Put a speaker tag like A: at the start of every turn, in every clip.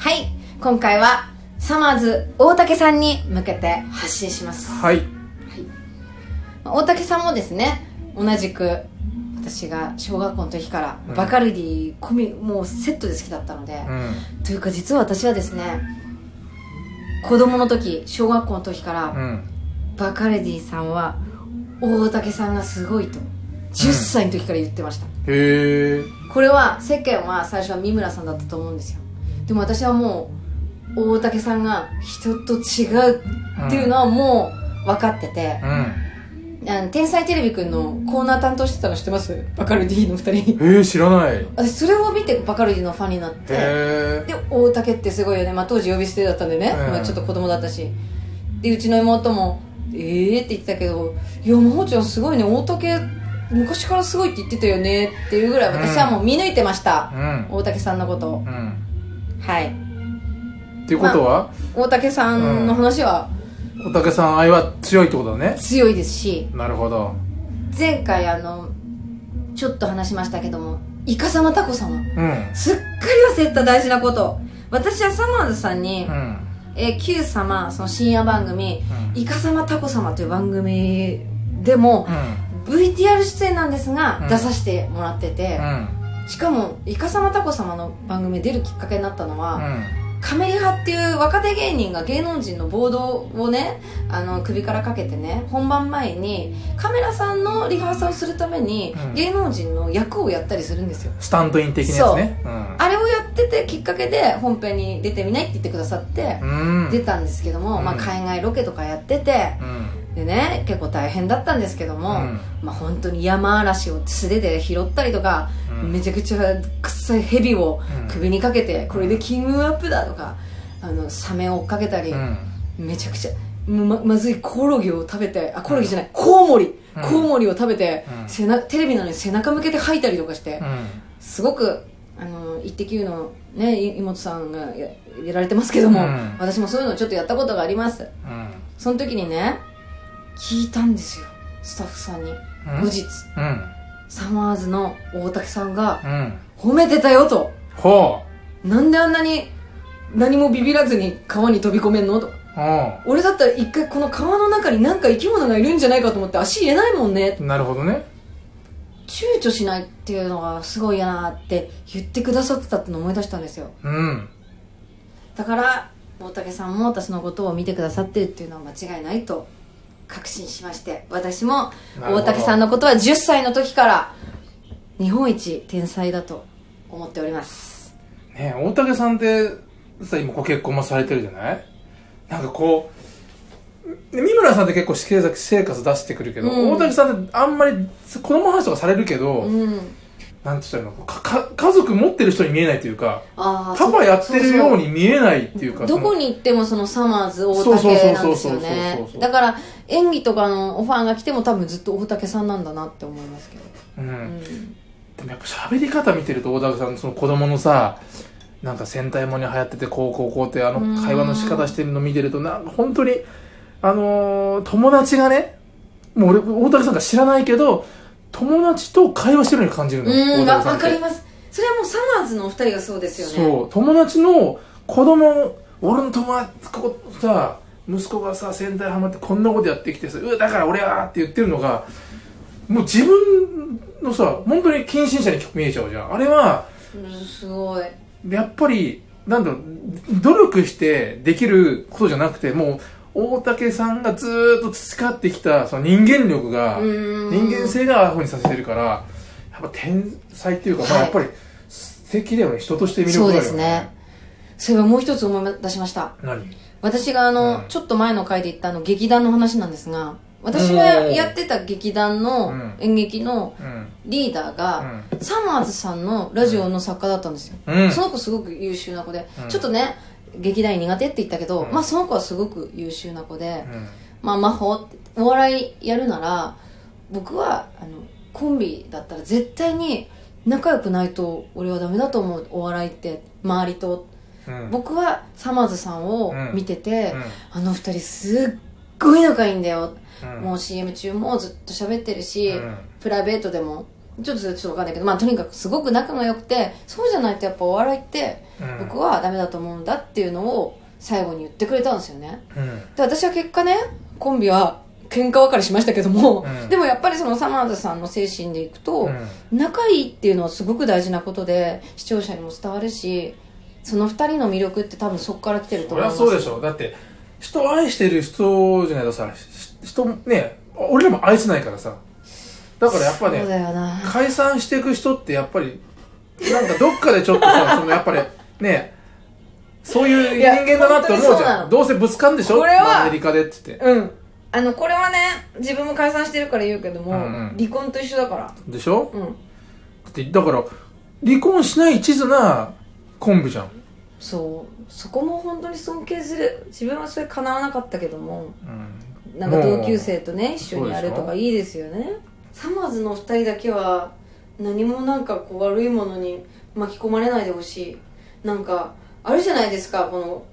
A: はい。今回はサマーズ大竹さんに向けて発信します。
B: はい。
A: 大竹さんもですね同じく私が小学校の時から
B: うん。
A: バカルディ込み、もうセットで好きだったので、
B: うん。
A: というか実は私はですね子供の時小学校の時から、
B: うん。
A: バカルディさんは大竹さんがすごいと10歳の時から言ってました、
B: へえ
A: これは世間は最初は三村さんだったと思うんですよでも私はもう大竹さんが人と違うっていうのはもう分かってて。
B: う、ん
A: あの天才テレビくんのコーナー担当してたの知ってます？バカルディの2人。
B: えー、知らない。へ
A: 私それを見てバカルディのファンになって。
B: え
A: で大竹ってすごいよね、まあ、当時呼び捨てだったんでね、
B: うん。
A: まあ、ちょっと子供だったし。でうちの妹も「えー」って言ってたけど「いや真帆ちゃんすごいね。大竹昔からすごいって言ってたよね」っていうぐらい私はもう見抜いてました、
B: うん。
A: 大竹さんのことを。
B: うん
A: はい。
B: っていうことは、
A: 大竹さんの話は？
B: おたけさん愛は強いってことだね。
A: 強いですし。
B: なるほど。
A: 前回あのちょっと話しましたけどもイカサマタコ様。
B: うん。
A: すっかり忘れた大事なこと。私はサマーズさんに、
B: うん。
A: えー Q 様その深夜番組「
B: うん。
A: イカ様タコ様」という番組でも
B: う
A: VTR 出演なんですが、
B: うん。
A: 出させてもらってて、
B: んうん
A: しかも「イカ様タコ様」の番組出るきっかけになったのは、
B: うん。
A: カメリハっていう若手芸人が芸能人のボードをねあの首からかけてね本番前にカメラさんのリハーサルをするために、
B: うん。
A: 芸能人の役をやったりするんですよ。
B: スタントイン的なやつね。
A: あれをやっててきっかけで本編に出てみないって言ってくださって
B: う、ん。うん
A: 出たんですけども、
B: うん。
A: まあ、海外ロケとかやってて
B: うん
A: でね結構大変だったんですけども、
B: うん。
A: まあ本当に山嵐を素手で拾ったりとか、
B: うん。
A: めちゃくちゃ臭い蛇を
B: うん。
A: 首にかけて、これでキングアップだとかあのサメを追っかけたり、
B: うん。
A: めちゃくちゃままずいコオロギを食べてあコオロギじゃない、コウモリ、
B: うん。
A: コウモリを食べて、
B: うん。
A: 背なテレビなのに背中向けて吐いたりとかして、
B: うん。
A: すごくあの「イッテ Q!」のねい妹さんがややられてますけども、
B: うん。
A: 私もそういうのちょっとやったことがあります。
B: うん。
A: その時にね聞いたんですよ。スタッフさんに、
B: うん？
A: 後日。
B: うん。
A: サマーズの大竹さんが
B: うん。
A: 褒めてたよと。
B: ほ
A: なんであんなに何もビビらずに川に飛び込めんの？と。俺だったら一回この川の中に何か生き物がいるんじゃないかと思って足入れないもんね。
B: なるほどね。
A: 躊躇しないっていうのがすごいやなって言ってくださってたってのを思い出したんですよ。
B: うん。
A: だから大竹さんも私のことを見てくださってるっていうのは間違いないと確信しまして私も大竹さんのことは10歳の時から日本一天才だと思っております。
B: ね大竹さんってさ今ご結婚もされてるじゃない？なんかこうね三村さんって結構私生活出してくるけど、
A: うん。
B: 大竹さんってあんまり子供の話とかされるけど、
A: うん
B: なんて言ったらかか家族持ってる人に見えないというかパパやってるよう
A: に
B: に見えないっていうか
A: どこ
B: に
A: に行ってもそのサマーズ大竹なんですよ
B: そうそうそう
A: ねだから演技とかのオファーが来ても多分ずっと大竹さんなんだなって思いますけど、
B: うん、
A: うん、
B: でもやっぱ喋り方見てると大竹さんその子供のさなんか戦隊もに流行っててこうこうこうってあの会話の仕方してるの見てるとなんか本当にあのー友達がねもう俺大竹さんが知らないけど友達と会話してるように感じるの
A: うんわかります。それはもうサマーズのお二人がそうですよね。
B: そう友達の子供俺の友達ここさ息子がさ戦隊ハマってこんなことやってきてさ「うわだから俺は」って言ってるのがもう自分のさ本当に近親者に見えちゃうじゃん。あれは
A: うんすごい。
B: やっぱりなんだろう努力してできることじゃなくてもう大竹さんがずーっと培ってきたその人間力が
A: うん。
B: 人間性がアホにさせてるからやっぱ天才っていうか、まあ
A: はい
B: やっぱり素敵だよね。人として魅
A: そう
B: 力があるよ
A: ですね。そういえばもう一つ思い出しました。
B: 何？
A: 私があの、
B: うん。
A: ちょっと前の回で言ったあの劇団の話なんですが私がやってた劇団の
B: うん。
A: 演劇の
B: うん。
A: リーダーが、サマーズさんのラジオの作家だったんですよ、
B: うん。
A: その子すごく優秀な子で、
B: うん。
A: ちょっとね劇団員苦手って言ったけど、
B: うん。
A: まあその子はすごく優秀な子で、
B: うん。
A: まあ魔法ってお笑いやるなら僕はあのコンビだったら絶対に仲良くないと俺はダメだと思うお笑いって周りと。
B: うん。
A: 僕はサマーズさんを見てて、
B: うん。
A: あの二人すっごい仲いいんだよ、
B: うん。
A: もう CM 中もずっと喋ってるし、
B: うん。
A: プライベートでもちょっとちょっとわかんないけどまあとにかくすごく仲が良くてそうじゃないとやっぱお笑いって
B: うん。
A: 僕はダメだと思うんだっていうのを最後に言ってくれたんですよね。
B: うん。
A: で私は結果ねコンビは喧嘩別れしましたけども、
B: うん。
A: でもやっぱりそのサマーズさんの精神でいくと、
B: うん。
A: 仲いいっていうのはすごく大事なことで視聴者にも伝わるしその二人の魅力って多分そこから来てると思います。
B: ゃそうでしょだって人を愛してる人じゃないとさし人ね俺らも愛せないからさだからやっぱね解散していく人ってやっぱりなんかどっかでちょっとさ そのやっぱりねそういう人間だなって思うじゃん。どうせぶつかんでしょ？
A: これは
B: アメリカでって言って。
A: うん。あのこれはね自分も解散してるから言うけども、
B: うんうん。
A: 離婚と一緒だから。
B: でしょ？
A: うん。
B: だってだから離婚しない一途なコンビじゃん、
A: そう。そこも本当に尊敬する。自分はそれ叶わなかったけども。
B: うん、
A: なんか同級生とね一緒にやるとかいいですよねサマーズの2人だけは何もなんかこう悪いものに巻き込まれないでほしい。なんかあるじゃないですかこの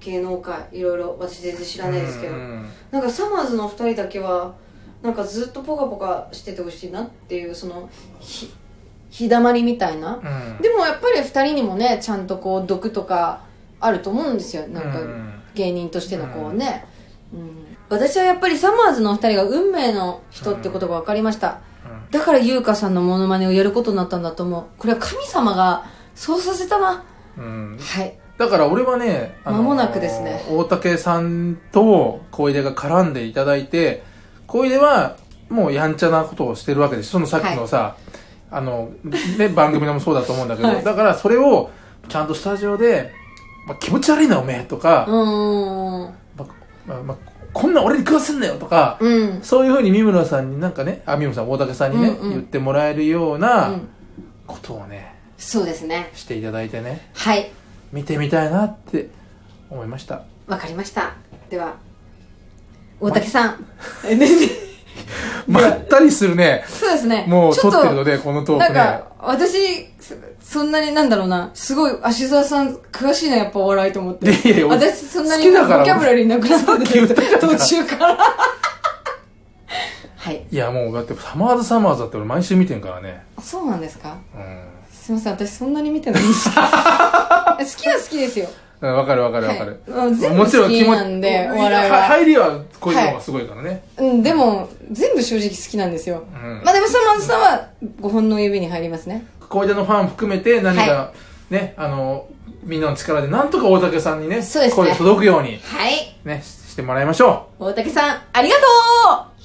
A: 芸能界。いろいろ私全然知らないですけど。
B: うん
A: なんかサマーズの2人だけはなんかずっとポカポカしててほしいなっていうそのひ日だまりみたいな。
B: うん。
A: でもやっぱり2人にもねちゃんとこう毒とかあると思うんですよ。なんか
B: うん。
A: 芸人としてのこうね、うん私はやっぱりサマーズのお二人が運命の人ってことが分かりました、だから優香さんのモノマネをやることになったんだと思う。これは神様がそうさせたな。
B: うん。
A: はい。
B: だから俺はね、
A: 間もなくですね。
B: 大竹さんと小出が絡んでいただいて、小出はもうやんちゃなことをしてるわけです。そのさっきのさ、あの、ね、番組でもそうだと思うんだけど、
A: はい。
B: だからそれをちゃんとスタジオで、まあ、気持ち悪いなおめえとか、
A: うーん
B: まあまあまあこんなん俺に食わせんなよとか、
A: うん。
B: そういうふうに三村さんになんかね、あ、三村さん、大竹さんにね、
A: うんうん。
B: 言ってもらえるよう
A: う
B: なん。ことをね、
A: そうですね。
B: していただいてね、
A: はい。
B: 見てみたいなって思いました。
A: わかりました。では大竹さん、
B: まったりするね。
A: そうですね。
B: もう撮ってるので、このトークね。
A: なんか、私、そそんなになんだろうな、すごい、芦沢さん、詳しいな、やっぱお笑いと思って。
B: いやいや俺
A: 私、そんなに
B: 好きだから
A: ボキャブラリーなくなったんで
B: さっき言ったじゃん
A: 途中から。はい。
B: いや、もうだって、サマーズサマーズだって俺毎週見てんからね。
A: そうなんですか？
B: うん
A: すいません、私そんなに見てないんです。好きは好きですよ。
B: うん。わかるわかるわかる。
A: はいうん全部好きなんで、お笑いは。
B: 入りはこういうのがすごいからね。
A: うん、でも、全部正直好きなんですよ。
B: うん
A: まあでも、サマーズさんは5本の指に入りますね。
B: 小出のファン含めて何か、
A: は
B: ね、あの、みんなの力でなんとか大竹さんにね、
A: そうですね
B: 声が届くように
A: はい。
B: ね、ししてもらいましょう。
A: 大竹さん、ありがとう